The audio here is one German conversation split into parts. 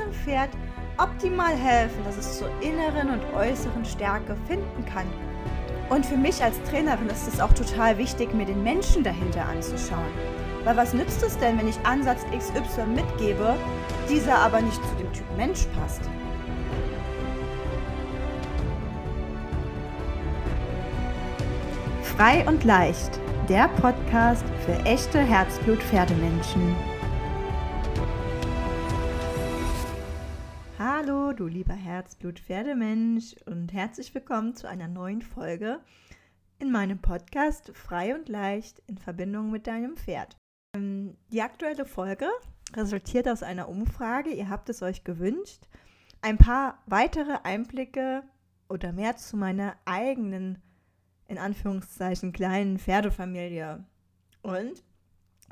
diesem Pferd optimal helfen, dass es zur inneren und äußeren Stärke finden kann. Und für mich als Trainerin ist es auch total wichtig, mir den Menschen dahinter anzuschauen. Weil was nützt es denn, wenn ich Ansatz XY mitgebe, dieser aber nicht zu dem Typ Mensch passt? Frei und leicht, der Podcast für echte Herzblut-Pferdemenschen. Du lieber Herzblut-Pferdemensch und herzlich willkommen zu einer neuen Folge in meinem Podcast Frei und leicht in Verbindung mit deinem Pferd. Ähm, die aktuelle Folge resultiert aus einer Umfrage. Ihr habt es euch gewünscht. Ein paar weitere Einblicke oder mehr zu meiner eigenen, in Anführungszeichen, kleinen Pferdefamilie. Und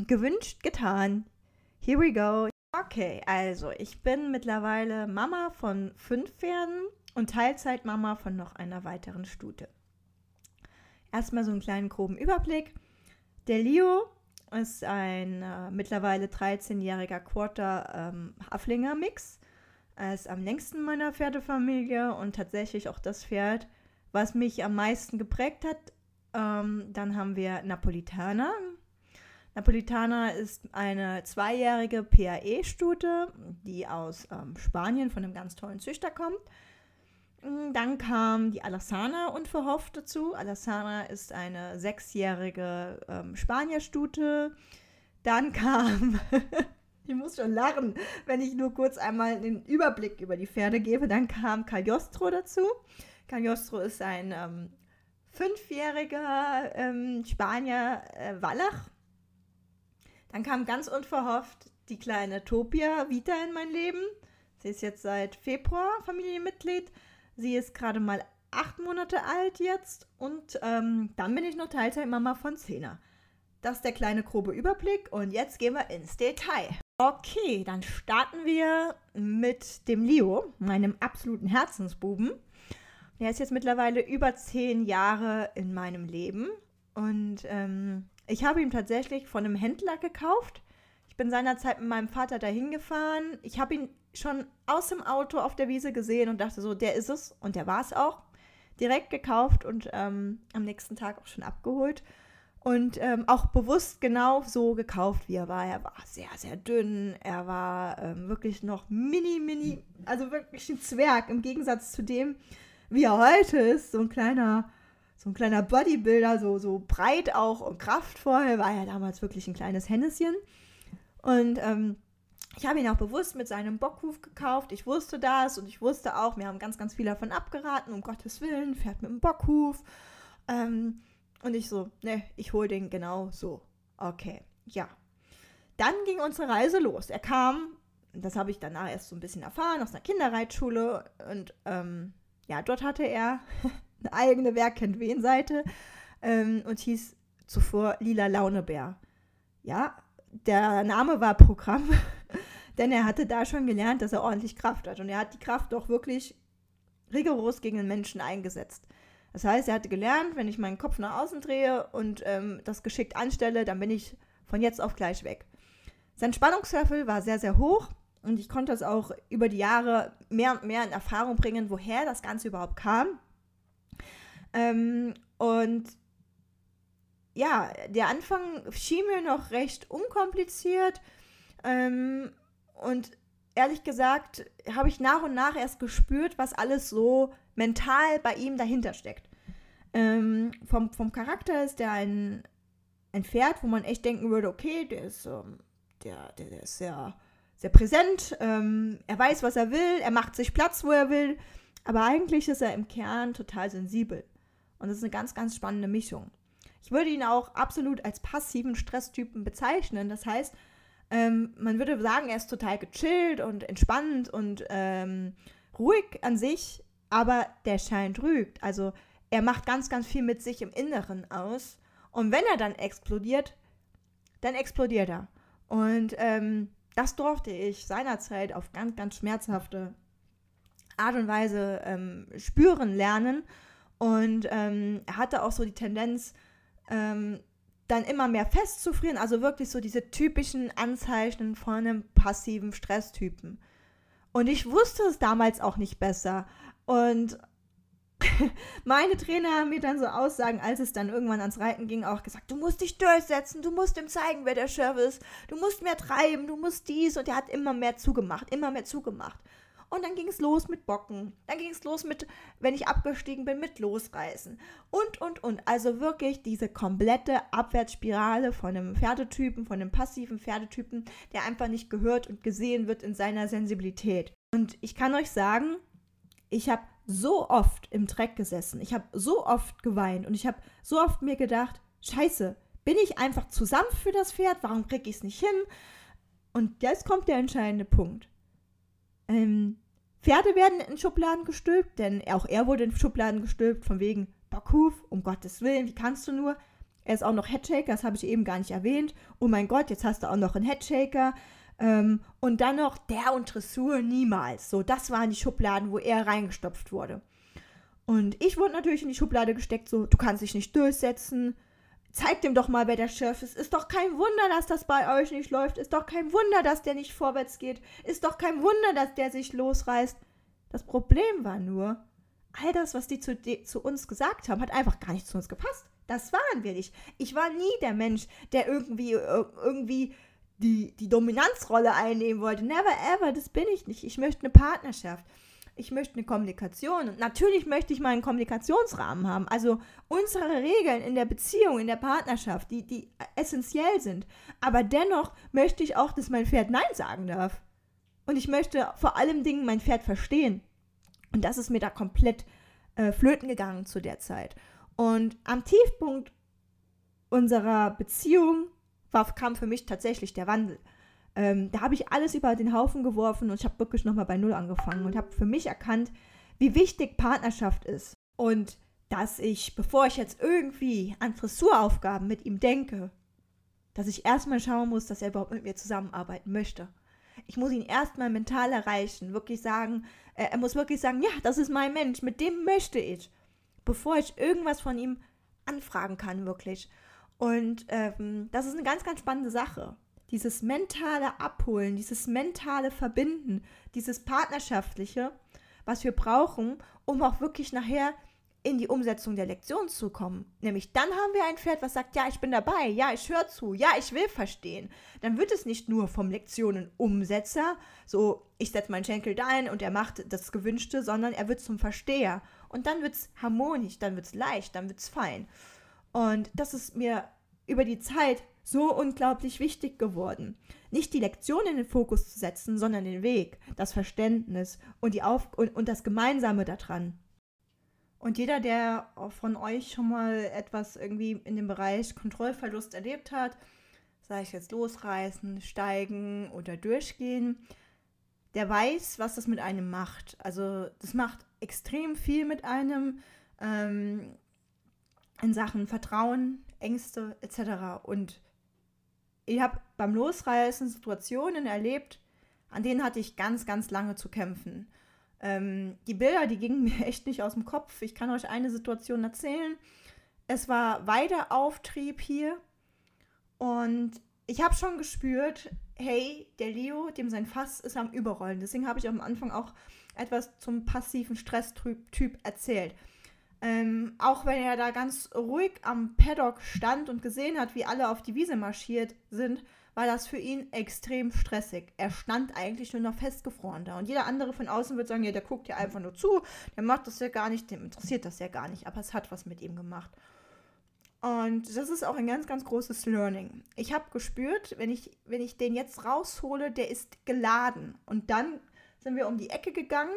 gewünscht, getan. Here we go. Okay, also ich bin mittlerweile Mama von fünf Pferden und Teilzeitmama von noch einer weiteren Stute. Erstmal so einen kleinen groben Überblick. Der Leo ist ein äh, mittlerweile 13-jähriger Quarter ähm. Er ist am längsten meiner Pferdefamilie und tatsächlich auch das Pferd, was mich am meisten geprägt hat. Ähm, dann haben wir Napolitaner. Napolitaner ist eine zweijährige PAE-Stute, die aus ähm, Spanien von einem ganz tollen Züchter kommt. Mm, dann kam die Alassana unverhofft dazu. Alassana ist eine sechsjährige ähm, Spanierstute. Dann kam, ich muss schon lachen, wenn ich nur kurz einmal den Überblick über die Pferde gebe. Dann kam Cagliostro dazu. Cagliostro ist ein ähm, fünfjähriger ähm, Spanier äh, Wallach. Dann kam ganz unverhofft die kleine Topia Vita in mein Leben. Sie ist jetzt seit Februar Familienmitglied. Sie ist gerade mal acht Monate alt jetzt und ähm, dann bin ich noch Teilzeitmama von Zehner. Das ist der kleine grobe Überblick und jetzt gehen wir ins Detail. Okay, dann starten wir mit dem Leo, meinem absoluten Herzensbuben. Der ist jetzt mittlerweile über zehn Jahre in meinem Leben und ähm, ich habe ihn tatsächlich von einem Händler gekauft. Ich bin seinerzeit mit meinem Vater dahin gefahren. Ich habe ihn schon aus dem Auto auf der Wiese gesehen und dachte so, der ist es und der war es auch. Direkt gekauft und ähm, am nächsten Tag auch schon abgeholt. Und ähm, auch bewusst genau so gekauft, wie er war. Er war sehr, sehr dünn. Er war ähm, wirklich noch mini, mini, also wirklich ein Zwerg im Gegensatz zu dem, wie er heute ist. So ein kleiner, so ein kleiner Bodybuilder, so, so breit auch und kraftvoll. War ja damals wirklich ein kleines Henneschen. Und ähm, ich habe ihn auch bewusst mit seinem Bockhuf gekauft. Ich wusste das und ich wusste auch, mir haben ganz, ganz viele davon abgeraten, um Gottes Willen, fährt mit dem Bockhuf. Ähm, und ich so, ne, ich hole den genau so. Okay, ja. Dann ging unsere Reise los. Er kam, das habe ich danach erst so ein bisschen erfahren, aus einer Kinderreitschule. Und ähm, ja, dort hatte er eine eigene Wer kennt wen Seite ähm, und hieß zuvor Lila Launebär. Ja, der Name war Programm. Denn er hatte da schon gelernt, dass er ordentlich Kraft hat. Und er hat die Kraft doch wirklich rigoros gegen den Menschen eingesetzt. Das heißt, er hatte gelernt, wenn ich meinen Kopf nach außen drehe und ähm, das geschickt anstelle, dann bin ich von jetzt auf gleich weg. Sein Spannungslevel war sehr, sehr hoch und ich konnte es auch über die Jahre mehr und mehr in Erfahrung bringen, woher das Ganze überhaupt kam. Ähm, und ja, der Anfang schien mir noch recht unkompliziert. Ähm, und ehrlich gesagt habe ich nach und nach erst gespürt, was alles so mental bei ihm dahinter steckt. Ähm, vom, vom Charakter ist der ein, ein Pferd, wo man echt denken würde, okay, der ist, ähm, der, der, der, ist sehr, sehr präsent, ähm, er weiß, was er will, er macht sich Platz, wo er will, aber eigentlich ist er im Kern total sensibel. Und das ist eine ganz, ganz spannende Mischung. Ich würde ihn auch absolut als passiven Stresstypen bezeichnen. Das heißt, ähm, man würde sagen, er ist total gechillt und entspannt und ähm, ruhig an sich, aber der Schein trügt. Also er macht ganz, ganz viel mit sich im Inneren aus. Und wenn er dann explodiert, dann explodiert er. Und ähm, das durfte ich seinerzeit auf ganz, ganz schmerzhafte Art und Weise ähm, spüren lernen. Und ähm, er hatte auch so die Tendenz, ähm, dann immer mehr festzufrieren, also wirklich so diese typischen Anzeichen von einem passiven Stresstypen. Und ich wusste es damals auch nicht besser. Und meine Trainer haben mir dann so Aussagen, als es dann irgendwann ans Reiten ging, auch gesagt, du musst dich durchsetzen, du musst ihm zeigen, wer der Chef ist, du musst mehr treiben, du musst dies. Und er hat immer mehr zugemacht, immer mehr zugemacht. Und dann ging es los mit Bocken. Dann ging es los mit, wenn ich abgestiegen bin, mit Losreißen. Und, und, und. Also wirklich diese komplette Abwärtsspirale von einem Pferdetypen, von einem passiven Pferdetypen, der einfach nicht gehört und gesehen wird in seiner Sensibilität. Und ich kann euch sagen, ich habe so oft im Dreck gesessen. Ich habe so oft geweint und ich habe so oft mir gedacht, scheiße, bin ich einfach zu sanft für das Pferd? Warum kriege ich es nicht hin? Und jetzt kommt der entscheidende Punkt. Ähm, Pferde werden in Schubladen gestülpt, denn auch er wurde in Schubladen gestülpt, von wegen Bockhuf, um Gottes Willen, wie kannst du nur? Er ist auch noch Headshaker, das habe ich eben gar nicht erwähnt. Oh mein Gott, jetzt hast du auch noch einen Headshaker. Ähm, und dann noch der und Dressur niemals. So, das waren die Schubladen, wo er reingestopft wurde. Und ich wurde natürlich in die Schublade gesteckt, so, du kannst dich nicht durchsetzen. Zeig dem doch mal, wer der Chef ist. Ist doch kein Wunder, dass das bei euch nicht läuft. Ist doch kein Wunder, dass der nicht vorwärts geht. Ist doch kein Wunder, dass der sich losreißt. Das Problem war nur, all das, was die zu, die zu uns gesagt haben, hat einfach gar nicht zu uns gepasst. Das waren wir nicht. Ich war nie der Mensch, der irgendwie, äh, irgendwie die, die Dominanzrolle einnehmen wollte. Never ever, das bin ich nicht. Ich möchte eine Partnerschaft. Ich möchte eine Kommunikation. Und natürlich möchte ich mal einen Kommunikationsrahmen haben. Also unsere Regeln in der Beziehung, in der Partnerschaft, die, die essentiell sind. Aber dennoch möchte ich auch, dass mein Pferd Nein sagen darf. Und ich möchte vor allem Dingen mein Pferd verstehen. Und das ist mir da komplett äh, flöten gegangen zu der Zeit. Und am Tiefpunkt unserer Beziehung war, kam für mich tatsächlich der Wandel. Ähm, da habe ich alles über den Haufen geworfen und ich habe wirklich nochmal bei Null angefangen und habe für mich erkannt, wie wichtig Partnerschaft ist. Und dass ich, bevor ich jetzt irgendwie an Dressuraufgaben mit ihm denke, dass ich erstmal schauen muss, dass er überhaupt mit mir zusammenarbeiten möchte. Ich muss ihn erstmal mental erreichen, wirklich sagen, äh, er muss wirklich sagen, ja, das ist mein Mensch, mit dem möchte ich, bevor ich irgendwas von ihm anfragen kann, wirklich. Und ähm, das ist eine ganz, ganz spannende Sache. Dieses mentale Abholen, dieses mentale Verbinden, dieses partnerschaftliche, was wir brauchen, um auch wirklich nachher in die Umsetzung der Lektion zu kommen. Nämlich dann haben wir ein Pferd, was sagt, ja, ich bin dabei, ja, ich höre zu, ja, ich will verstehen. Dann wird es nicht nur vom Lektionenumsetzer, so ich setze meinen Schenkel da ein und er macht das Gewünschte, sondern er wird zum Versteher. Und dann wird es harmonisch, dann wird es leicht, dann wird es fein. Und das ist mir über die Zeit so unglaublich wichtig geworden. Nicht die Lektion in den Fokus zu setzen, sondern den Weg, das Verständnis und, die Auf und, und das Gemeinsame daran. Und jeder, der von euch schon mal etwas irgendwie in dem Bereich Kontrollverlust erlebt hat, sei es jetzt losreißen, steigen oder durchgehen, der weiß, was das mit einem macht. Also das macht extrem viel mit einem. Ähm, in Sachen Vertrauen, Ängste etc. Und ich habe beim Losreißen Situationen erlebt, an denen hatte ich ganz, ganz lange zu kämpfen. Ähm, die Bilder, die gingen mir echt nicht aus dem Kopf. Ich kann euch eine Situation erzählen. Es war Weideauftrieb hier und ich habe schon gespürt, hey, der Leo, dem sein Fass ist am Überrollen. Deswegen habe ich am Anfang auch etwas zum passiven Stresstyp erzählt. Ähm, auch wenn er da ganz ruhig am Paddock stand und gesehen hat, wie alle auf die Wiese marschiert sind, war das für ihn extrem stressig. Er stand eigentlich nur noch festgefroren da. Und jeder andere von außen wird sagen, ja, der guckt ja einfach nur zu, der macht das ja gar nicht, dem interessiert das ja gar nicht, aber es hat was mit ihm gemacht. Und das ist auch ein ganz, ganz großes Learning. Ich habe gespürt, wenn ich, wenn ich den jetzt raushole, der ist geladen. Und dann sind wir um die Ecke gegangen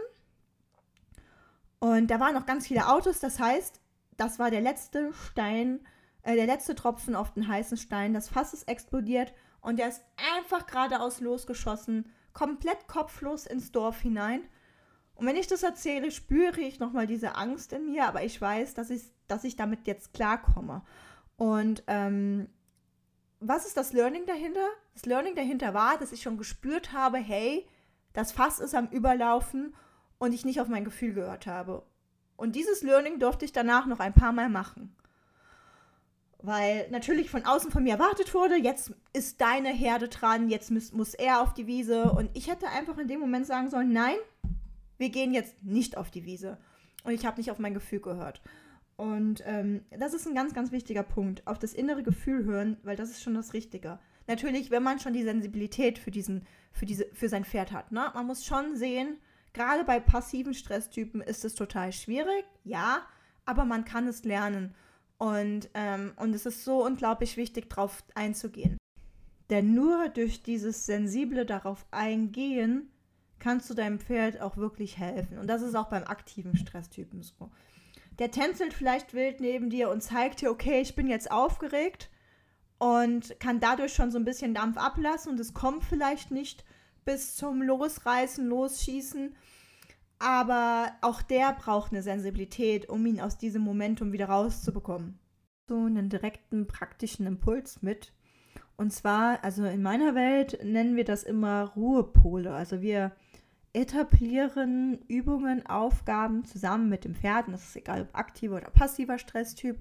und da waren noch ganz viele Autos, das heißt, das war der letzte Stein, äh, der letzte Tropfen auf den heißen Stein. Das Fass ist explodiert und der ist einfach geradeaus losgeschossen, komplett kopflos ins Dorf hinein. Und wenn ich das erzähle, spüre ich nochmal diese Angst in mir, aber ich weiß, dass ich, dass ich damit jetzt klarkomme. Und ähm, was ist das Learning dahinter? Das Learning dahinter war, dass ich schon gespürt habe, hey, das Fass ist am Überlaufen und ich nicht auf mein Gefühl gehört habe. Und dieses Learning durfte ich danach noch ein paar Mal machen. weil natürlich von außen von mir erwartet wurde, jetzt ist deine Herde dran, jetzt muss, muss er auf die Wiese. Und ich hätte einfach in dem Moment sagen sollen, nein, wir gehen jetzt nicht auf die Wiese. Und ich habe nicht auf mein Gefühl gehört. Und ähm, das ist ein ganz, ganz wichtiger Punkt. Auf das innere Gefühl hören, weil das ist schon das Richtige. Natürlich, wenn man schon die Sensibilität für diesen, für diese, für sein Pferd hat. Ne? Man muss schon sehen, gerade bei passiven Stresstypen ist es total schwierig, ja, aber man kann es lernen. Und, ähm, und es ist so unglaublich wichtig, darauf einzugehen. Denn nur durch dieses sensible darauf eingehen, kannst du deinem Pferd auch wirklich helfen. Und das ist auch beim aktiven Stresstypen so. Der tänzelt vielleicht wild neben dir und zeigt dir, okay, ich bin jetzt aufgeregt und kann dadurch schon so ein bisschen Dampf ablassen und es kommt vielleicht nicht bis zum Losreißen, Losschießen. Aber auch der braucht eine Sensibilität, um ihn aus diesem Momentum wieder rauszubekommen. So einen direkten praktischen Impuls mit. Und zwar, also in meiner Welt nennen wir das immer Ruhepole. Also wir etablieren Übungen, Aufgaben zusammen mit dem Pferd, und das ist egal ob aktiver oder passiver Stresstyp,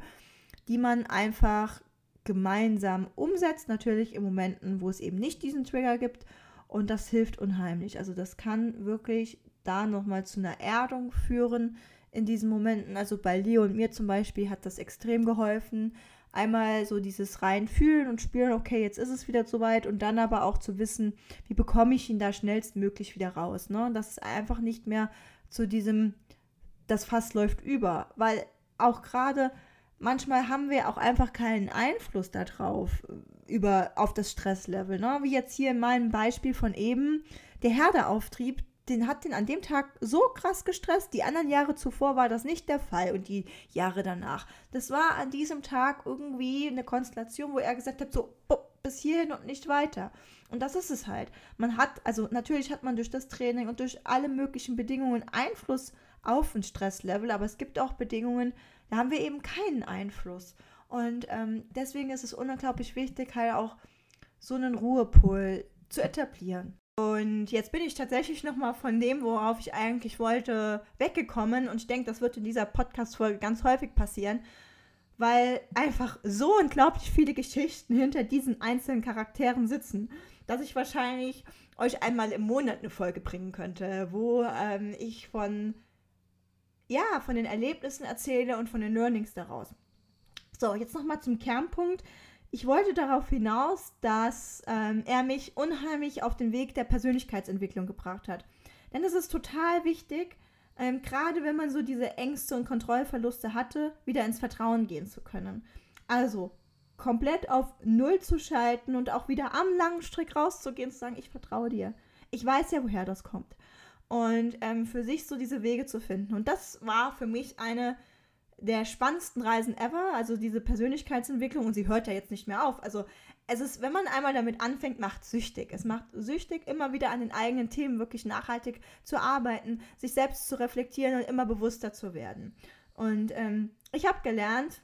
die man einfach gemeinsam umsetzt, natürlich in Momenten, wo es eben nicht diesen Trigger gibt. Und das hilft unheimlich. Also das kann wirklich da nochmal zu einer Erdung führen in diesen Momenten. Also bei Leo und mir zum Beispiel hat das extrem geholfen. Einmal so dieses rein fühlen und spüren, okay, jetzt ist es wieder soweit und dann aber auch zu wissen, wie bekomme ich ihn da schnellstmöglich wieder raus. Ne? Das ist einfach nicht mehr zu diesem, das Fass läuft über, weil auch gerade manchmal haben wir auch einfach keinen Einfluss darauf, über, auf das Stresslevel. Ne? Wie jetzt hier in meinem Beispiel von eben, der Herdeauftrieb, den hat den an dem Tag so krass gestresst. Die anderen Jahre zuvor war das nicht der Fall und die Jahre danach. Das war an diesem Tag irgendwie eine Konstellation, wo er gesagt hat, so bis hierhin und nicht weiter. Und das ist es halt. Man hat, also natürlich hat man durch das Training und durch alle möglichen Bedingungen Einfluss auf ein Stresslevel, aber es gibt auch Bedingungen, da haben wir eben keinen Einfluss. Und ähm, deswegen ist es unglaublich wichtig, halt auch so einen Ruhepol zu etablieren. Und jetzt bin ich tatsächlich nochmal von dem, worauf ich eigentlich wollte, weggekommen. Und ich denke, das wird in dieser Podcast-Folge ganz häufig passieren, weil einfach so unglaublich viele Geschichten hinter diesen einzelnen Charakteren sitzen, dass ich wahrscheinlich euch einmal im Monat eine Folge bringen könnte, wo ähm, ich von, ja, von den Erlebnissen erzähle und von den Learnings daraus. So, jetzt nochmal zum Kernpunkt ich wollte darauf hinaus, dass ähm, er mich unheimlich auf den Weg der Persönlichkeitsentwicklung gebracht hat. Denn es ist total wichtig, ähm, gerade wenn man so diese Ängste und Kontrollverluste hatte, wieder ins Vertrauen gehen zu können. Also komplett auf Null zu schalten und auch wieder am langen Strick rauszugehen, zu sagen, ich vertraue dir. Ich weiß ja, woher das kommt. Und ähm, für sich so diese Wege zu finden. Und das war für mich eine der spannendsten Reisen ever, also diese Persönlichkeitsentwicklung und sie hört ja jetzt nicht mehr auf. Also es ist, wenn man einmal damit anfängt, macht süchtig. Es macht süchtig, immer wieder an den eigenen Themen wirklich nachhaltig zu arbeiten, sich selbst zu reflektieren und immer bewusster zu werden. Und ähm, ich habe gelernt,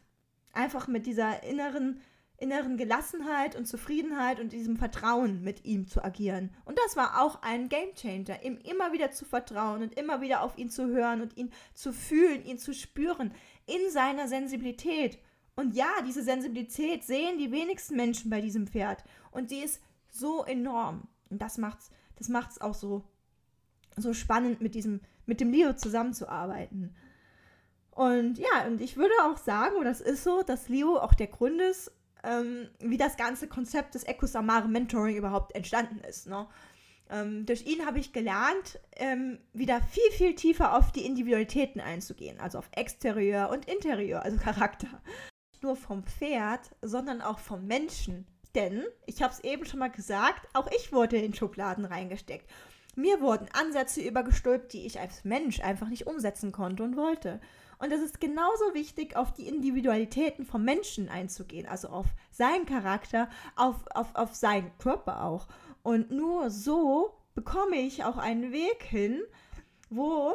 einfach mit dieser inneren inneren Gelassenheit und Zufriedenheit und diesem Vertrauen mit ihm zu agieren. Und das war auch ein Gamechanger, ihm immer wieder zu vertrauen und immer wieder auf ihn zu hören und ihn zu fühlen, ihn zu spüren in seiner Sensibilität. Und ja, diese Sensibilität sehen die wenigsten Menschen bei diesem Pferd. Und die ist so enorm. Und das macht's, das macht's auch so, so spannend, mit diesem, mit dem Leo zusammenzuarbeiten. Und ja, und ich würde auch sagen, und das ist so, dass Leo auch der Grund ist, ähm, wie das ganze Konzept des Ecosamare Mentoring überhaupt entstanden ist. Ne? Ähm, durch ihn habe ich gelernt, ähm, wieder viel, viel tiefer auf die Individualitäten einzugehen, also auf Exterieur und Interieur, also Charakter. Nicht nur vom Pferd, sondern auch vom Menschen. Denn, ich habe es eben schon mal gesagt, auch ich wurde in Schubladen reingesteckt. Mir wurden Ansätze übergestülpt, die ich als Mensch einfach nicht umsetzen konnte und wollte. Und es ist genauso wichtig, auf die Individualitäten vom Menschen einzugehen, also auf seinen Charakter, auf, auf, auf seinen Körper auch. Und nur so bekomme ich auch einen Weg hin, wo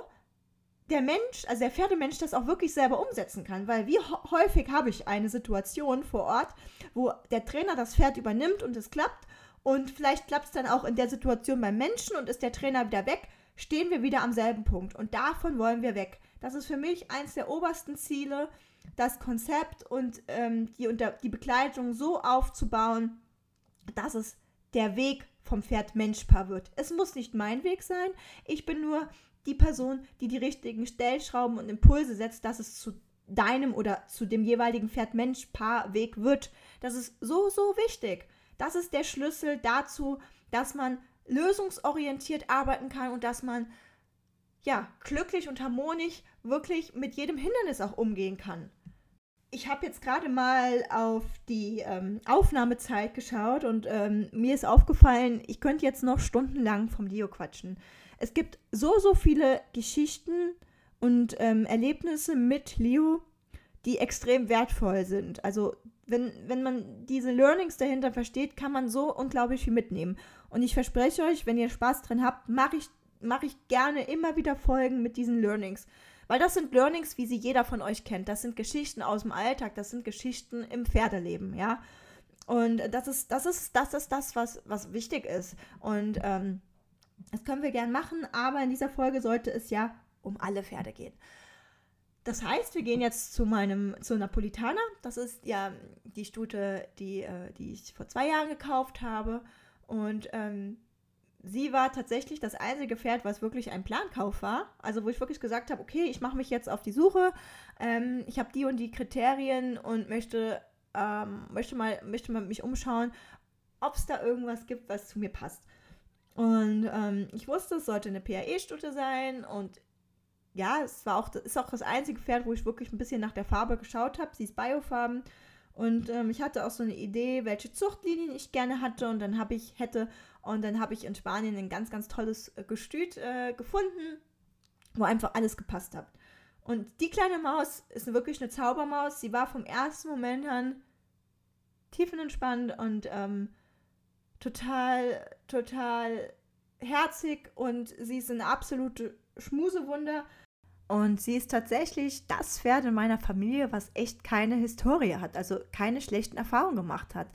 der Mensch, also der Pferdemensch, das auch wirklich selber umsetzen kann. Weil wie häufig habe ich eine Situation vor Ort, wo der Trainer das Pferd übernimmt und es klappt. Und vielleicht klappt es dann auch in der Situation beim Menschen und ist der Trainer wieder weg, stehen wir wieder am selben Punkt. Und davon wollen wir weg. Das ist für mich eins der obersten Ziele, das Konzept und ähm, die, unter, die Begleitung so aufzubauen, dass es der Weg vom Pferd-Mensch-Paar wird. Es muss nicht mein Weg sein. Ich bin nur die Person, die die richtigen Stellschrauben und Impulse setzt, dass es zu deinem oder zu dem jeweiligen Pferd-Mensch-Paar-Weg wird. Das ist so, so wichtig. Das ist der Schlüssel dazu, dass man lösungsorientiert arbeiten kann und dass man ja glücklich und harmonisch wirklich mit jedem Hindernis auch umgehen kann. Ich habe jetzt gerade mal auf die ähm, Aufnahmezeit geschaut und ähm, mir ist aufgefallen, ich könnte jetzt noch stundenlang vom Dio quatschen. Es gibt so, so viele Geschichten und ähm, Erlebnisse mit Leo, die extrem wertvoll sind. Also wenn, wenn man diese Learnings dahinter versteht, kann man so unglaublich viel mitnehmen. Und ich verspreche euch, wenn ihr Spaß drin habt, mache ich, mach ich gerne immer wieder Folgen mit diesen Learnings. Weil das sind Learnings, wie sie jeder von euch kennt. Das sind Geschichten aus dem Alltag, das sind Geschichten im Pferdeleben, ja. Und das ist, das ist, das ist das, was, was wichtig ist. Und ähm, das können wir gern machen, aber in dieser Folge sollte es ja um alle Pferde gehen. Das heißt, wir gehen jetzt zu meinem, zu Napolitaner. Das ist ja die Stute, die, äh, die ich vor zwei Jahren gekauft habe. Und ähm, sie war tatsächlich das einzige Pferd, was wirklich ein Plankauf war. Also wo ich wirklich gesagt habe, okay, ich mache mich jetzt auf die Suche. Ähm, ich habe die und die Kriterien und möchte, ähm, möchte, mal, möchte mal mich umschauen, ob es da irgendwas gibt, was zu mir passt. Und ähm, ich wusste, es sollte eine PAE-Stute sein und ja, es war auch, ist auch das einzige Pferd, wo ich wirklich ein bisschen nach der Farbe geschaut habe. Sie ist Biofarben. Und ähm, ich hatte auch so eine Idee, welche Zuchtlinien ich gerne hatte. Und dann habe ich, hätte, und dann habe ich in Spanien ein ganz, ganz tolles äh, Gestüt äh, gefunden, wo einfach alles gepasst hat. Und die kleine Maus ist wirklich eine Zaubermaus. Sie war vom ersten Moment an tiefenentspannt und ähm, total, total herzig und sie ist eine absolute Schmusewunder. Und sie ist tatsächlich das Pferd in meiner Familie, was echt keine Historie hat, also keine schlechten Erfahrungen gemacht hat.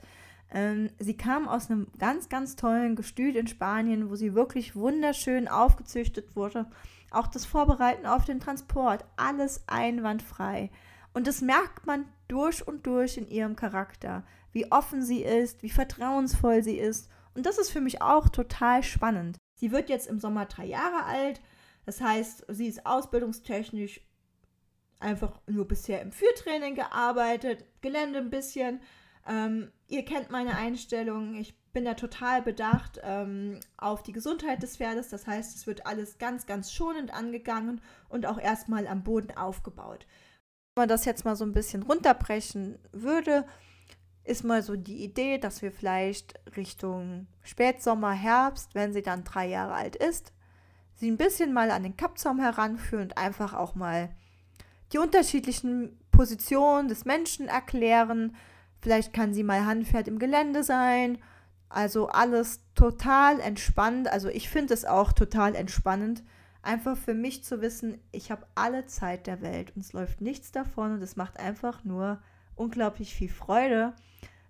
Ähm, sie kam aus einem ganz, ganz tollen Gestüt in Spanien, wo sie wirklich wunderschön aufgezüchtet wurde. Auch das Vorbereiten auf den Transport, alles einwandfrei. Und das merkt man durch und durch in ihrem Charakter, wie offen sie ist, wie vertrauensvoll sie ist. Und das ist für mich auch total spannend. Sie wird jetzt im Sommer drei Jahre alt das heißt, sie ist ausbildungstechnisch einfach nur bisher im Führtraining gearbeitet, Gelände ein bisschen. Ähm, ihr kennt meine Einstellung. Ich bin da total bedacht ähm, auf die Gesundheit des Pferdes. Das heißt, es wird alles ganz, ganz schonend angegangen und auch erstmal am Boden aufgebaut. Wenn man das jetzt mal so ein bisschen runterbrechen würde, ist mal so die Idee, dass wir vielleicht Richtung Spätsommer, Herbst, wenn sie dann drei Jahre alt ist, sie ein bisschen mal an den Kappzaum heranführen und einfach auch mal die unterschiedlichen Positionen des Menschen erklären. Vielleicht kann sie mal Handpferd im Gelände sein. Also alles total entspannt. Also ich finde es auch total entspannend, einfach für mich zu wissen, ich habe alle Zeit der Welt und es läuft nichts davon und es macht einfach nur unglaublich viel Freude,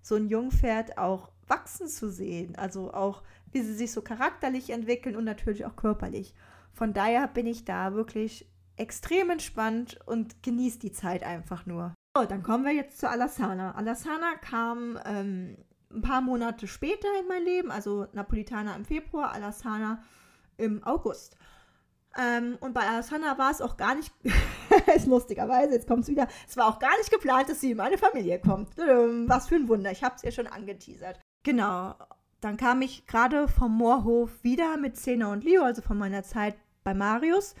so ein Jungpferd auch wachsen zu sehen. Also auch wie sie sich so charakterlich entwickeln und natürlich auch körperlich. Von daher bin ich da wirklich extrem entspannt und genieße die Zeit einfach nur. So, dann kommen wir jetzt zu Alassana. Alassana kam ähm, ein paar Monate später in mein Leben, also Napolitaner im Februar, Alassana im August. Ähm, und bei Alassana war es auch gar nicht, ist lustigerweise, jetzt kommt es wieder, es war auch gar nicht geplant, dass sie in meine Familie kommt. Was für ein Wunder, ich habe es ihr schon angeteasert. Genau, dann kam ich gerade vom Moorhof wieder mit Sena und Leo, also von meiner Zeit bei Marius.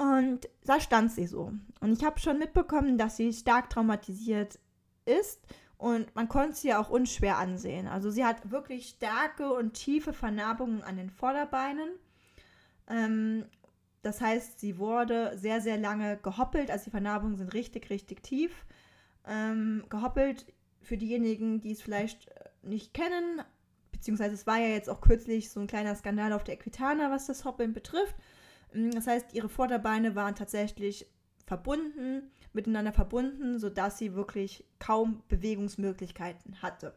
Und da stand sie so. Und ich habe schon mitbekommen, dass sie stark traumatisiert ist. Und man konnte sie auch unschwer ansehen. Also sie hat wirklich starke und tiefe Vernarbungen an den Vorderbeinen. Ähm, das heißt, sie wurde sehr, sehr lange gehoppelt. Also die Vernarbungen sind richtig, richtig tief. Ähm, gehoppelt, für diejenigen, die es vielleicht nicht kennen, beziehungsweise es war ja jetzt auch kürzlich so ein kleiner Skandal auf der Equitana, was das Hoppeln betrifft. Mm, das heißt, ihre Vorderbeine waren tatsächlich verbunden, miteinander verbunden, sodass sie wirklich kaum Bewegungsmöglichkeiten hatte.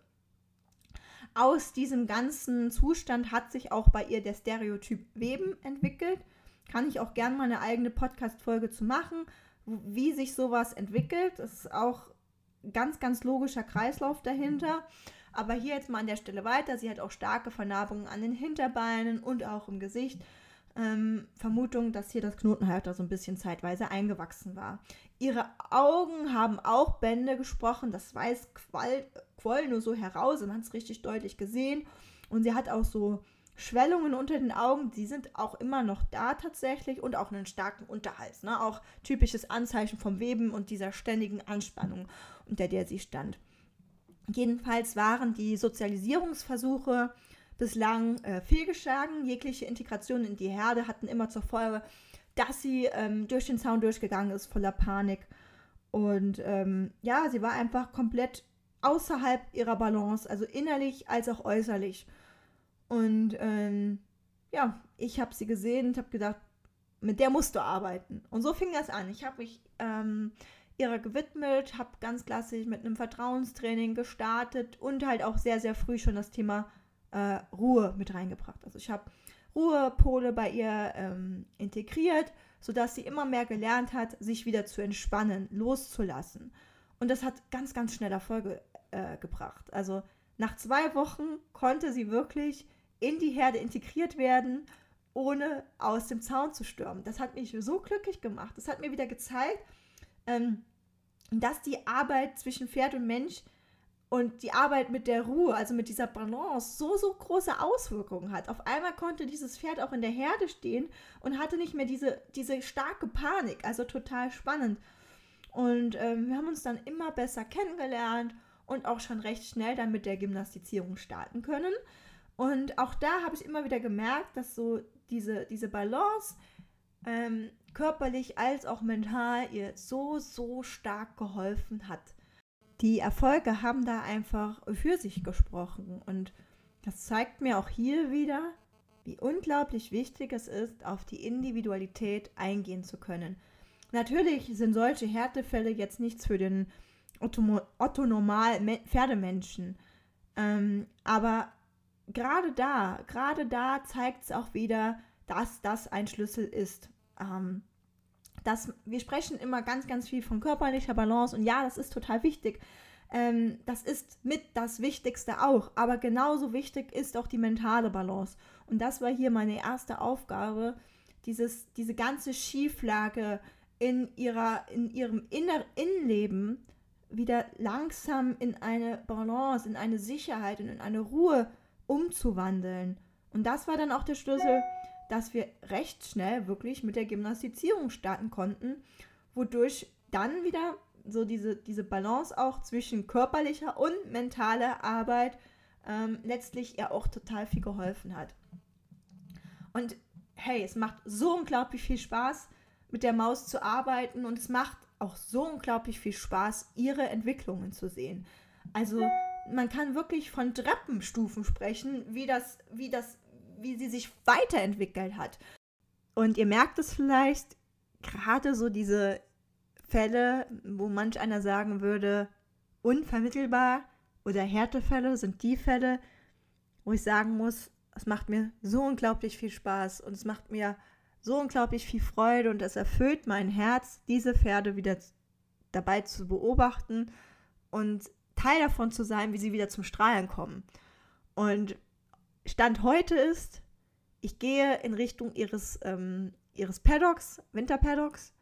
Aus diesem ganzen Zustand hat sich auch bei ihr der Stereotyp Weben entwickelt. Kann ich auch gerne mal eine eigene Podcast-Folge zu machen. wie sich sowas entwickelt. Das ist auch ganz, ganz logischer Kreislauf dahinter. Aber hier jetzt mal an der Stelle weiter. Sie hat auch starke Vernarbungen an den Hinterbeinen und auch im Gesicht. Ähm, Vermutung, dass hier das Knotenhalter so ein bisschen zeitweise eingewachsen war. Ihre Augen haben auch Bände gesprochen. Das Weiß quoll, quoll nur so heraus. Man hat es richtig deutlich gesehen. Und sie hat auch so Schwellungen unter den Augen, die sind auch immer noch da tatsächlich und auch einen starken Unterhals. Ne? Auch typisches Anzeichen vom Weben und dieser ständigen Anspannung, unter der sie stand. Jedenfalls waren die Sozialisierungsversuche bislang äh, fehlgeschlagen. Jegliche Integration in die Herde hatten immer zur Folge, dass sie ähm, durch den Zaun durchgegangen ist, voller Panik. Und ähm, ja, sie war einfach komplett außerhalb ihrer Balance, also innerlich als auch äußerlich. Und ähm, ja, ich habe sie gesehen und habe gedacht, mit der musst du arbeiten. Und so fing das an. Ich habe mich ähm, ihrer gewidmet, habe ganz klassisch mit einem Vertrauenstraining gestartet und halt auch sehr, sehr früh schon das Thema äh, Ruhe mit reingebracht. Also ich habe Ruhepole bei ihr ähm, integriert, sodass sie immer mehr gelernt hat, sich wieder zu entspannen, loszulassen. Und das hat ganz, ganz schnell Erfolge äh, gebracht. Also nach zwei Wochen konnte sie wirklich in die Herde integriert werden, ohne aus dem Zaun zu stürmen. Das hat mich so glücklich gemacht. Das hat mir wieder gezeigt, ähm, dass die Arbeit zwischen Pferd und Mensch und die Arbeit mit der Ruhe, also mit dieser Balance, so, so große Auswirkungen hat. Auf einmal konnte dieses Pferd auch in der Herde stehen und hatte nicht mehr diese, diese starke Panik. Also total spannend. Und ähm, wir haben uns dann immer besser kennengelernt und auch schon recht schnell dann mit der Gymnastizierung starten können. Und auch da habe ich immer wieder gemerkt, dass so diese, diese Balance ähm, körperlich als auch mental ihr so, so stark geholfen hat die Erfolge haben da einfach für sich gesprochen. Und das zeigt mir auch hier wieder, wie unglaublich wichtig es ist, auf die Individualität eingehen zu können. Natürlich sind solche Härtefälle jetzt nichts für den Otto-Normal-Pferdemenschen. Ähm, aber gerade da, gerade da zeigt es auch wieder, dass das ein Schlüssel ist. Ähm, dass wir sprechen immer ganz, ganz viel von körperlicher Balance und ja, das ist total wichtig. Ähm, das ist mit das Wichtigste auch, aber genauso wichtig ist auch die mentale Balance. Und das war hier meine erste Aufgabe, dieses, diese ganze Schieflage in, ihrer, in ihrem Innenleben wieder langsam in eine Balance, in eine Sicherheit und in eine Ruhe umzuwandeln. Und das war dann auch der Schlüssel dass wir recht schnell wirklich mit der Gymnastizierung starten konnten, wodurch dann wieder so diese, diese Balance auch zwischen körperlicher und mentaler Arbeit ähm, letztlich ihr auch total viel geholfen hat. Und hey, es macht so unglaublich viel Spaß, mit der Maus zu arbeiten und es macht auch so unglaublich viel Spaß, ihre Entwicklungen zu sehen. Also man kann wirklich von Treppenstufen sprechen, wie das, wie das wie sie sich weiterentwickelt hat. Und ihr merkt es vielleicht, gerade so diese Fälle, wo manch einer sagen würde, unvermittelbar oder Härtefälle sind die Fälle, wo ich sagen muss, es macht mir so unglaublich viel Spaß und es macht mir so unglaublich viel Freude und es erfüllt mein Herz, diese Pferde wieder dabei zu beobachten und Teil davon zu sein, wie sie wieder zum Strahlen kommen. Und Stand heute ist, ich gehe in Richtung ihres, ähm, ihres Paddocks, Winterpaddocks,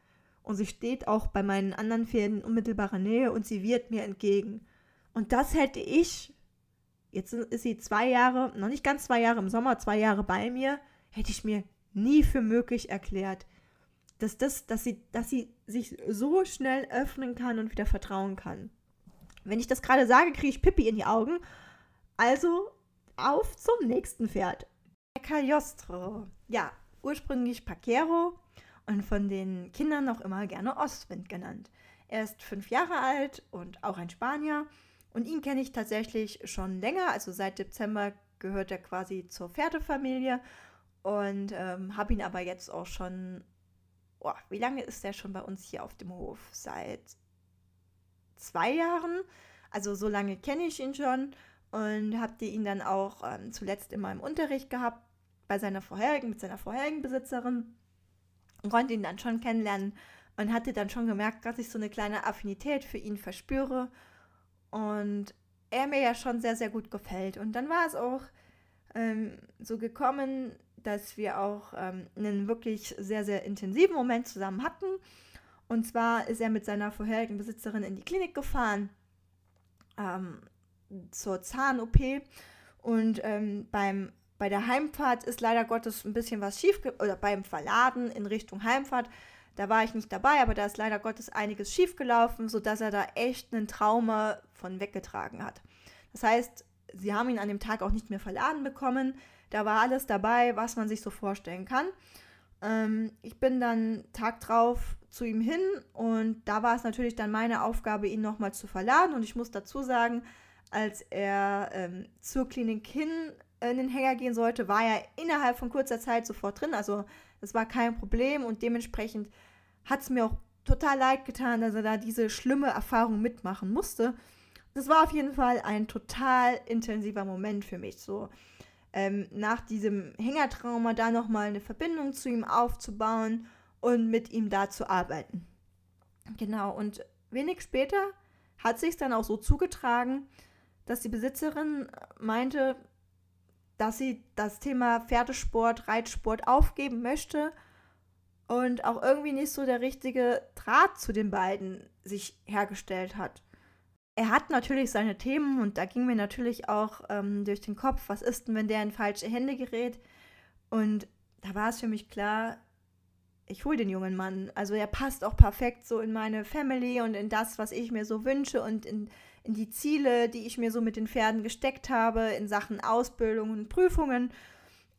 und sie steht auch bei meinen anderen Pferden in unmittelbarer Nähe und sie wird mir entgegen. Und das hätte ich, jetzt ist sie zwei Jahre, noch nicht ganz zwei Jahre im Sommer, zwei Jahre bei mir, hätte ich mir nie für möglich erklärt, dass, das, dass, sie, dass sie sich so schnell öffnen kann und wieder vertrauen kann. Wenn ich das gerade sage, kriege ich Pippi in die Augen. Also auf zum nächsten Pferd. Cagliostro. Ja, ursprünglich Paquero und von den Kindern noch immer gerne Ostwind genannt. Er ist fünf Jahre alt und auch ein Spanier. Und ihn kenne ich tatsächlich schon länger. Also seit Dezember gehört er quasi zur Pferdefamilie. Und ähm, habe ihn aber jetzt auch schon. Oh, wie lange ist er schon bei uns hier auf dem Hof? Seit zwei Jahren. Also so lange kenne ich ihn schon und habt ihr ihn dann auch ähm, zuletzt in meinem Unterricht gehabt bei seiner vorherigen, mit seiner vorherigen Besitzerin und konnte ihn dann schon kennenlernen. und hatte dann schon gemerkt, dass ich so eine kleine Affinität für ihn verspüre und er mir ja schon sehr, sehr gut gefällt. Und dann war es auch ähm, so gekommen, dass wir auch ähm, einen wirklich sehr, sehr intensiven Moment zusammen hatten. Und zwar ist er mit seiner vorherigen Besitzerin in die Klinik gefahren ähm, zur Zahn-OP. Und ähm, beim, bei der Heimfahrt ist leider Gottes ein bisschen was schief, oder beim Verladen in Richtung Heimfahrt. Da war ich nicht dabei, aber da ist leider Gottes einiges schiefgelaufen, sodass er da echt einen Trauma von weggetragen hat. Das heißt, sie haben ihn an dem Tag auch nicht mehr verladen bekommen. Da war alles dabei, was man sich so vorstellen kann. Ähm, ich bin dann Tag drauf zu ihm hin und da war es natürlich dann meine Aufgabe, ihn nochmal zu verladen. Und ich muss dazu sagen, als er ähm, zur Klinik hin in den Hänger gehen sollte, war er innerhalb von kurzer Zeit sofort drin. Also das war kein Problem und dementsprechend hat es mir auch total leid getan, dass er da diese schlimme Erfahrung mitmachen musste. Das war auf jeden Fall ein total intensiver Moment für mich. So ähm, nach diesem Hängertrauma da nochmal eine Verbindung zu ihm aufzubauen und mit ihm da zu arbeiten. Genau, und wenig später hat sich dann auch so zugetragen, dass die Besitzerin meinte, dass sie das Thema Pferdesport, Reitsport aufgeben möchte und auch irgendwie nicht so der richtige Draht zu den beiden sich hergestellt hat er hat natürlich seine Themen und da ging mir natürlich auch ähm, durch den Kopf, was ist denn, wenn der in falsche Hände gerät? Und da war es für mich klar, ich hole den jungen Mann. Also er passt auch perfekt so in meine Family und in das, was ich mir so wünsche und in, in die Ziele, die ich mir so mit den Pferden gesteckt habe, in Sachen Ausbildung und Prüfungen.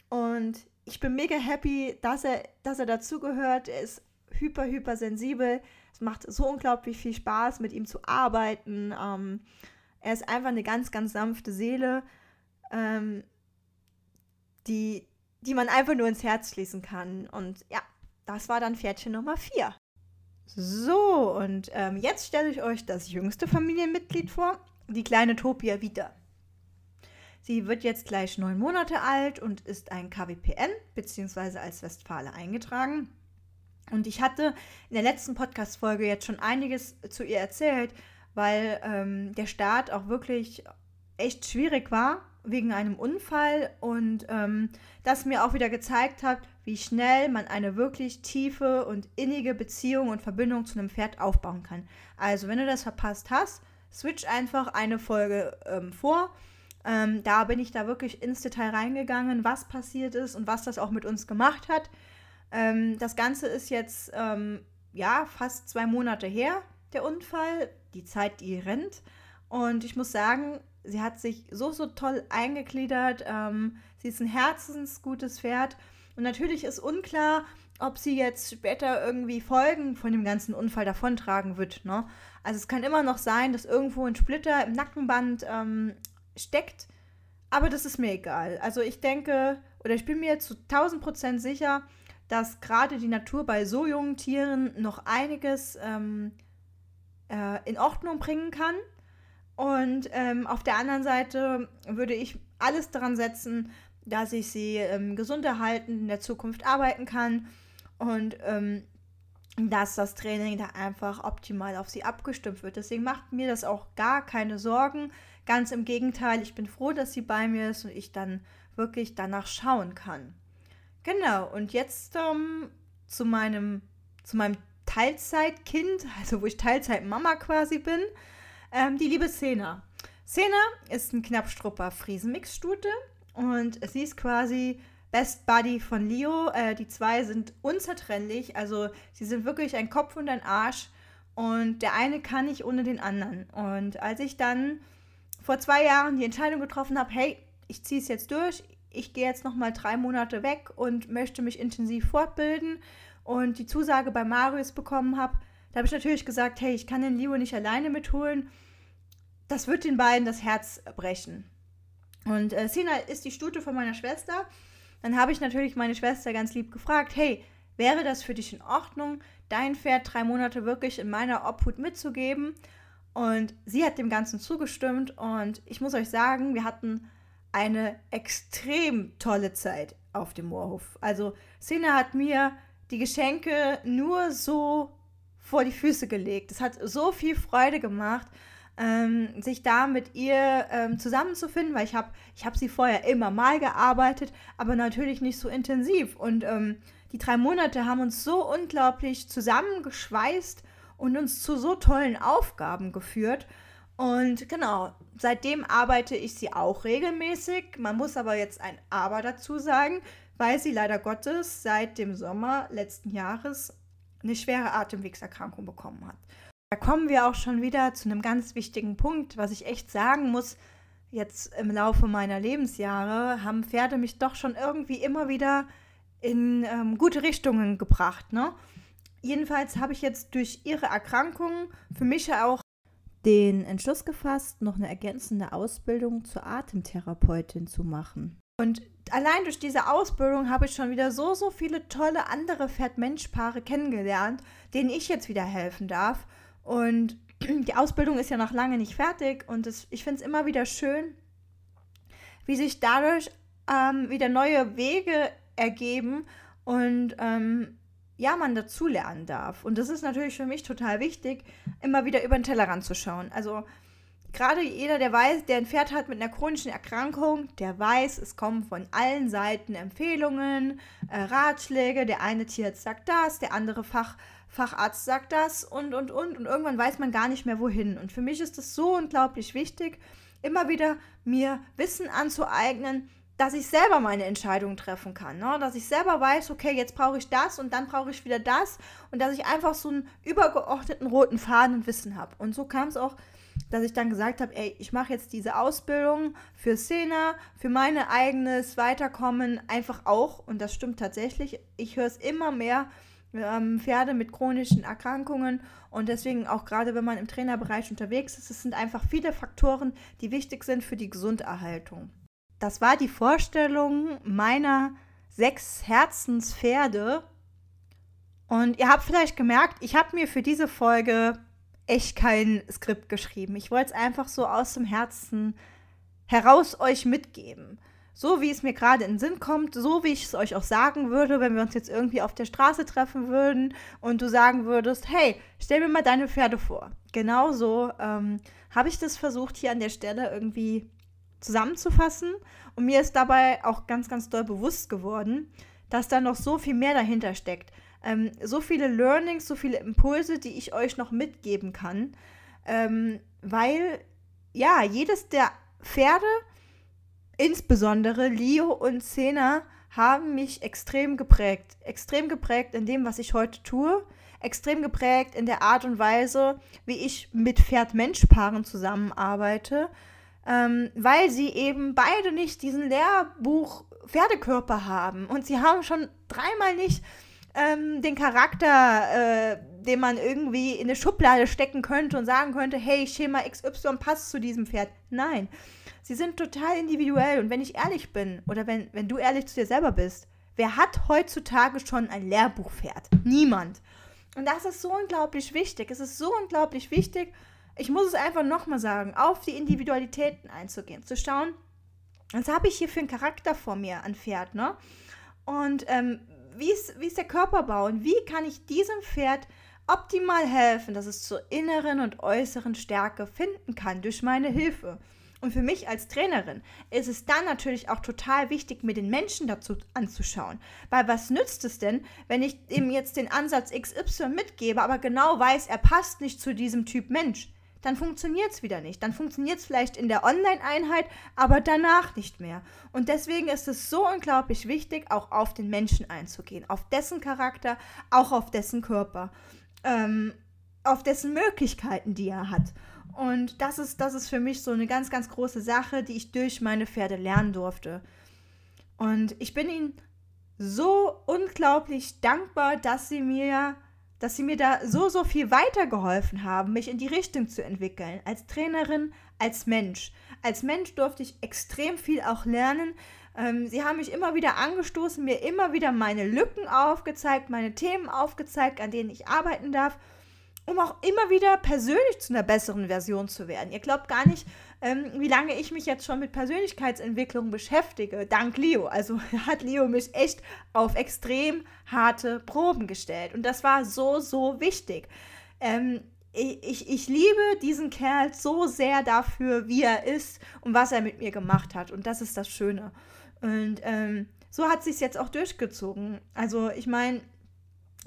Und ich bin mega happy, dass er, dass er dazugehört. Er ist hyper, hyper sensibel. Es macht so unglaublich viel Spaß, mit ihm zu arbeiten. Ähm, er ist einfach eine ganz, ganz sanfte Seele, ähm, die, die man einfach nur ins Herz schließen kann. Und ja, das war dann Pferdchen Nummer 4. So, und ähm, jetzt stelle ich euch das jüngste Familienmitglied vor, die kleine Topia Vita. Sie wird jetzt gleich neun Monate alt und ist ein KWPN bzw. als Westfale eingetragen. Und ich hatte in der letzten Podcast-Folge jetzt schon einiges zu ihr erzählt, weil ähm, der Start auch wirklich echt schwierig war wegen einem Unfall und ähm, das mir auch wieder gezeigt hat, wie schnell man eine wirklich tiefe und innige Beziehung und Verbindung zu einem Pferd aufbauen kann. Also, wenn du das verpasst hast, switch einfach eine Folge ähm, vor. Ähm, da bin ich da wirklich ins Detail reingegangen, was passiert ist und was das auch mit uns gemacht hat. Ähm, das Ganze ist jetzt ähm, ja fast zwei Monate her, der Unfall. Die Zeit, die rennt. Und ich muss sagen, sie hat sich so, so toll eingegliedert. Ähm, sie ist ein herzensgutes Pferd. Und natürlich ist unklar, ob sie jetzt später irgendwie Folgen von dem ganzen Unfall davontragen wird. Ne? Also es kann immer noch sein, dass irgendwo ein Splitter im Nackenband ähm, steckt. Aber das ist mir egal. Also ich denke, oder ich bin mir zu 1000 Prozent sicher, dass gerade die Natur bei so jungen Tieren noch einiges ähm, äh, in Ordnung bringen kann. Und ähm, auf der anderen Seite würde ich alles daran setzen, dass ich sie ähm, gesund erhalten, in der Zukunft arbeiten kann und ähm, dass das Training da einfach optimal auf sie abgestimmt wird. Deswegen macht mir das auch gar keine Sorgen. Ganz im Gegenteil, ich bin froh, dass sie bei mir ist und ich dann wirklich danach schauen kann. Genau, und jetzt ähm, zu meinem, zu meinem Teilzeitkind, also wo ich Teilzeitmama quasi bin, ähm, die liebe Sena. Sena ist ein Knappstrupper Friesenmix-Stute und sie ist quasi Best Buddy von Leo. Äh, die zwei sind unzertrennlich, also sie sind wirklich ein Kopf und ein Arsch und der eine kann nicht ohne den anderen. Und als ich dann vor zwei Jahren die Entscheidung getroffen habe, hey, ich ziehe es jetzt durch, ich gehe jetzt noch mal drei Monate weg und möchte mich intensiv fortbilden und die Zusage bei Marius bekommen habe, da habe ich natürlich gesagt, hey, ich kann den Leo nicht alleine mitholen. Das wird den beiden das Herz brechen. Und äh, Sina ist die Stute von meiner Schwester. Dann habe ich natürlich meine Schwester ganz lieb gefragt, hey, wäre das für dich in Ordnung, dein Pferd drei Monate wirklich in meiner Obhut mitzugeben? Und sie hat dem Ganzen zugestimmt und ich muss euch sagen, wir hatten eine extrem tolle Zeit auf dem Moorhof. Also Sina hat mir die Geschenke nur so vor die Füße gelegt. Es hat so viel Freude gemacht, ähm, sich da mit ihr ähm, zusammenzufinden, weil ich habe ich hab sie vorher immer mal gearbeitet, aber natürlich nicht so intensiv. Und ähm, die drei Monate haben uns so unglaublich zusammengeschweißt und uns zu so tollen Aufgaben geführt. Und genau, seitdem arbeite ich sie auch regelmäßig. Man muss aber jetzt ein Aber dazu sagen, weil sie leider Gottes seit dem Sommer letzten Jahres eine schwere Atemwegserkrankung bekommen hat. Da kommen wir auch schon wieder zu einem ganz wichtigen Punkt, was ich echt sagen muss. Jetzt im Laufe meiner Lebensjahre haben Pferde mich doch schon irgendwie immer wieder in ähm, gute Richtungen gebracht. Ne? Jedenfalls habe ich jetzt durch ihre Erkrankung für mich auch den Entschluss gefasst, noch eine ergänzende Ausbildung zur Atemtherapeutin zu machen. Und allein durch diese Ausbildung habe ich schon wieder so, so viele tolle andere Pferd-Mensch-Paare kennengelernt, denen ich jetzt wieder helfen darf. Und die Ausbildung ist ja noch lange nicht fertig und das, ich finde es immer wieder schön, wie sich dadurch ähm, wieder neue Wege ergeben und ähm, ja, man dazulernen darf. Und das ist natürlich für mich total wichtig, immer wieder über den Tellerrand zu schauen. Also gerade jeder, der weiß, der ein Pferd hat mit einer chronischen Erkrankung, der weiß, es kommen von allen Seiten Empfehlungen, äh, Ratschläge. Der eine Tierarzt sagt das, der andere Fach, Facharzt sagt das und, und, und. Und irgendwann weiß man gar nicht mehr, wohin. Und für mich ist es so unglaublich wichtig, immer wieder mir Wissen anzueignen, dass ich selber meine Entscheidungen treffen kann. Ne? Dass ich selber weiß, okay, jetzt brauche ich das und dann brauche ich wieder das. Und dass ich einfach so einen übergeordneten roten Faden und Wissen habe. Und so kam es auch dass ich dann gesagt habe, ey, ich mache jetzt diese Ausbildung für Szene, für mein eigenes Weiterkommen einfach auch. Und das stimmt tatsächlich. Ich höre es immer mehr. Ähm, Pferde mit chronischen Erkrankungen und deswegen auch gerade wenn man im Trainerbereich unterwegs ist, es sind einfach viele Faktoren, die wichtig sind für die Gesunderhaltung. Das war die Vorstellung meiner sechs Herzenspferde und ihr habt vielleicht gemerkt, ich habe mir für diese Folge echt kein Skript geschrieben. Ich wollte es einfach so aus dem Herzen heraus euch mitgeben. So wie es mir gerade in den Sinn kommt, so wie ich es euch auch sagen würde, wenn wir uns jetzt irgendwie auf der Straße treffen würden und du sagen würdest, hey, stell mir mal deine Pferde vor. Genau so ähm, habe ich das versucht, hier an der Stelle irgendwie zusammenzufassen. Und mir ist dabei auch ganz, ganz doll bewusst geworden, dass da noch so viel mehr dahinter steckt ähm, so viele Learnings, so viele Impulse, die ich euch noch mitgeben kann. Ähm, weil, ja, jedes der Pferde, insbesondere Leo und Sena, haben mich extrem geprägt. Extrem geprägt in dem, was ich heute tue. Extrem geprägt in der Art und Weise, wie ich mit Pferd-Mensch-Paaren zusammenarbeite. Ähm, weil sie eben beide nicht diesen Lehrbuch-Pferdekörper haben. Und sie haben schon dreimal nicht ähm, den Charakter, äh, den man irgendwie in eine Schublade stecken könnte und sagen könnte, hey, Schema XY passt zu diesem Pferd. Nein, sie sind total individuell. Und wenn ich ehrlich bin, oder wenn, wenn du ehrlich zu dir selber bist, wer hat heutzutage schon ein Lehrbuchpferd? Niemand. Und das ist so unglaublich wichtig. Es ist so unglaublich wichtig, ich muss es einfach nochmal sagen, auf die Individualitäten einzugehen, zu schauen, was habe ich hier für einen Charakter vor mir an Pferd, ne? Und ähm, wie ist, wie ist der Körperbau und wie kann ich diesem Pferd optimal helfen, dass es zur inneren und äußeren Stärke finden kann durch meine Hilfe. Und für mich als Trainerin ist es dann natürlich auch total wichtig, mir den Menschen dazu anzuschauen. Weil was nützt es denn, wenn ich ihm jetzt den Ansatz XY mitgebe, aber genau weiß, er passt nicht zu diesem Typ Mensch? dann funktioniert es wieder nicht. Dann funktioniert es vielleicht in der Online-Einheit, aber danach nicht mehr. Und deswegen ist es so unglaublich wichtig, auch auf den Menschen einzugehen, auf dessen Charakter, auch auf dessen Körper, ähm, auf dessen Möglichkeiten, die er hat. Und das ist, das ist für mich so eine ganz, ganz große Sache, die ich durch meine Pferde lernen durfte. Und ich bin ihnen so unglaublich dankbar, dass sie mir dass sie mir da so, so viel weitergeholfen haben, mich in die Richtung zu entwickeln. Als Trainerin, als Mensch. Als Mensch durfte ich extrem viel auch lernen. Ähm, sie haben mich immer wieder angestoßen, mir immer wieder meine Lücken aufgezeigt, meine Themen aufgezeigt, an denen ich arbeiten darf. Um auch immer wieder persönlich zu einer besseren Version zu werden. Ihr glaubt gar nicht, ähm, wie lange ich mich jetzt schon mit Persönlichkeitsentwicklung beschäftige, dank Leo. Also hat Leo mich echt auf extrem harte Proben gestellt. Und das war so, so wichtig. Ähm, ich, ich liebe diesen Kerl so sehr dafür, wie er ist und was er mit mir gemacht hat. Und das ist das Schöne. Und ähm, so hat sich jetzt auch durchgezogen. Also ich meine,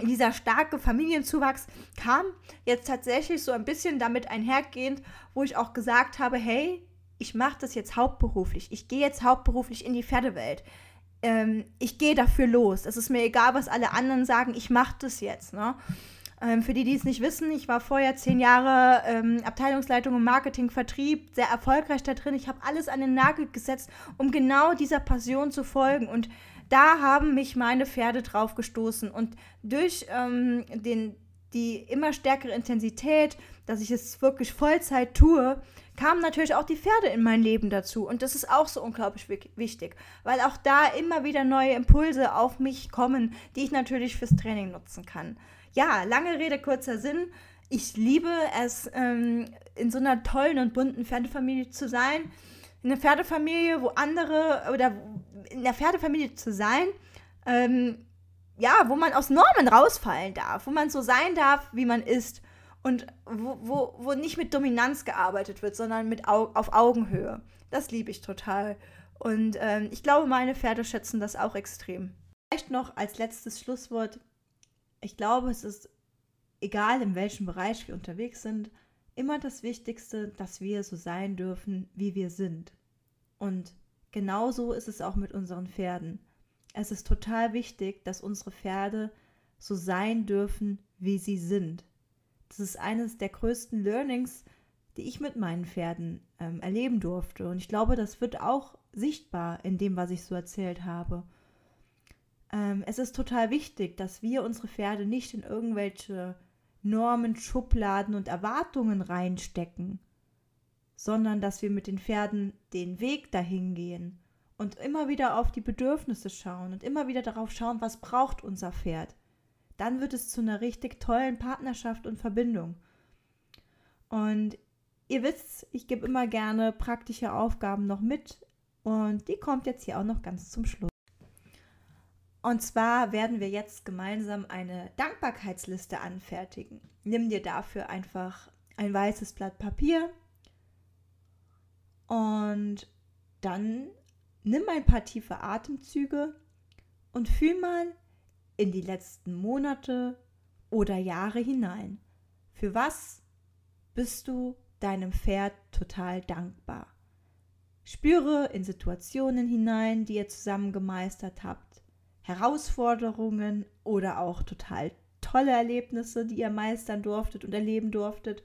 dieser starke Familienzuwachs kam jetzt tatsächlich so ein bisschen damit einhergehend, wo ich auch gesagt habe, hey, ich mache das jetzt hauptberuflich. Ich gehe jetzt hauptberuflich in die Pferdewelt. Ähm, ich gehe dafür los. Es ist mir egal, was alle anderen sagen. Ich mache das jetzt. Ne? Ähm, für die, die es nicht wissen, ich war vorher zehn Jahre ähm, Abteilungsleitung im Marketing, Vertrieb, sehr erfolgreich da drin. Ich habe alles an den Nagel gesetzt, um genau dieser Passion zu folgen. Und da haben mich meine Pferde drauf gestoßen. Und durch ähm, den, die immer stärkere Intensität, dass ich es wirklich Vollzeit tue, kamen natürlich auch die Pferde in mein Leben dazu. Und das ist auch so unglaublich wichtig, weil auch da immer wieder neue Impulse auf mich kommen, die ich natürlich fürs Training nutzen kann. Ja, lange Rede, kurzer Sinn. Ich liebe es, ähm, in so einer tollen und bunten Pferdefamilie zu sein eine Pferdefamilie, wo andere oder in der Pferdefamilie zu sein, ähm, ja, wo man aus Normen rausfallen darf, wo man so sein darf, wie man ist und wo, wo, wo nicht mit Dominanz gearbeitet wird, sondern mit Au auf Augenhöhe. Das liebe ich total. Und ähm, ich glaube, meine Pferde schätzen das auch extrem. Vielleicht noch als letztes Schlusswort. Ich glaube, es ist egal, in welchem Bereich wir unterwegs sind, immer das Wichtigste, dass wir so sein dürfen, wie wir sind. Und genauso ist es auch mit unseren Pferden. Es ist total wichtig, dass unsere Pferde so sein dürfen, wie sie sind. Das ist eines der größten Learnings, die ich mit meinen Pferden ähm, erleben durfte. Und ich glaube, das wird auch sichtbar in dem, was ich so erzählt habe. Ähm, es ist total wichtig, dass wir unsere Pferde nicht in irgendwelche Normen, Schubladen und Erwartungen reinstecken, sondern dass wir mit den Pferden den Weg dahin gehen und immer wieder auf die Bedürfnisse schauen und immer wieder darauf schauen, was braucht unser Pferd. Dann wird es zu einer richtig tollen Partnerschaft und Verbindung. Und ihr wisst, ich gebe immer gerne praktische Aufgaben noch mit und die kommt jetzt hier auch noch ganz zum Schluss. Und zwar werden wir jetzt gemeinsam eine Dankbarkeitsliste anfertigen. Nimm dir dafür einfach ein weißes Blatt Papier und dann nimm ein paar tiefe Atemzüge und fühl mal in die letzten Monate oder Jahre hinein. Für was bist du deinem Pferd total dankbar? Spüre in Situationen hinein, die ihr zusammen gemeistert habt Herausforderungen oder auch total tolle Erlebnisse, die ihr meistern durftet und erleben durftet.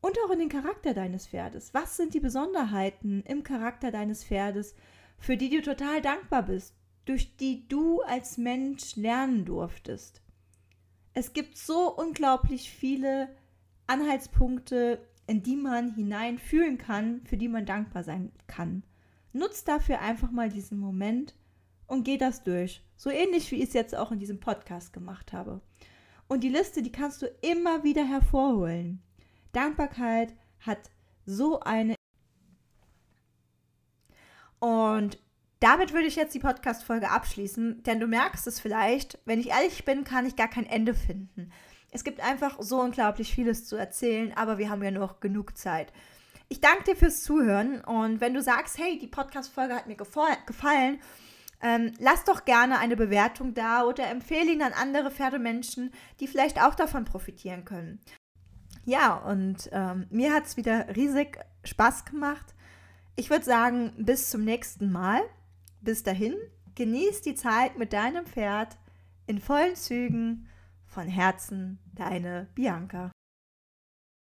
Und auch in den Charakter deines Pferdes. Was sind die Besonderheiten im Charakter deines Pferdes, für die du total dankbar bist, durch die du als Mensch lernen durftest? Es gibt so unglaublich viele Anhaltspunkte, in die man hineinfühlen kann, für die man dankbar sein kann. Nutzt dafür einfach mal diesen Moment und geh das durch. So ähnlich wie ich es jetzt auch in diesem Podcast gemacht habe. Und die Liste, die kannst du immer wieder hervorholen. Dankbarkeit hat so eine. Und damit würde ich jetzt die Podcast-Folge abschließen, denn du merkst es vielleicht, wenn ich ehrlich bin, kann ich gar kein Ende finden. Es gibt einfach so unglaublich vieles zu erzählen, aber wir haben ja noch genug Zeit. Ich danke dir fürs Zuhören und wenn du sagst, hey, die Podcast-Folge hat mir gefallen ähm, lass doch gerne eine Bewertung da oder empfehle ihn an andere Pferdemenschen, die vielleicht auch davon profitieren können. Ja, und ähm, mir hat es wieder riesig Spaß gemacht. Ich würde sagen, bis zum nächsten Mal. Bis dahin, genieß die Zeit mit deinem Pferd in vollen Zügen. Von Herzen, deine Bianca.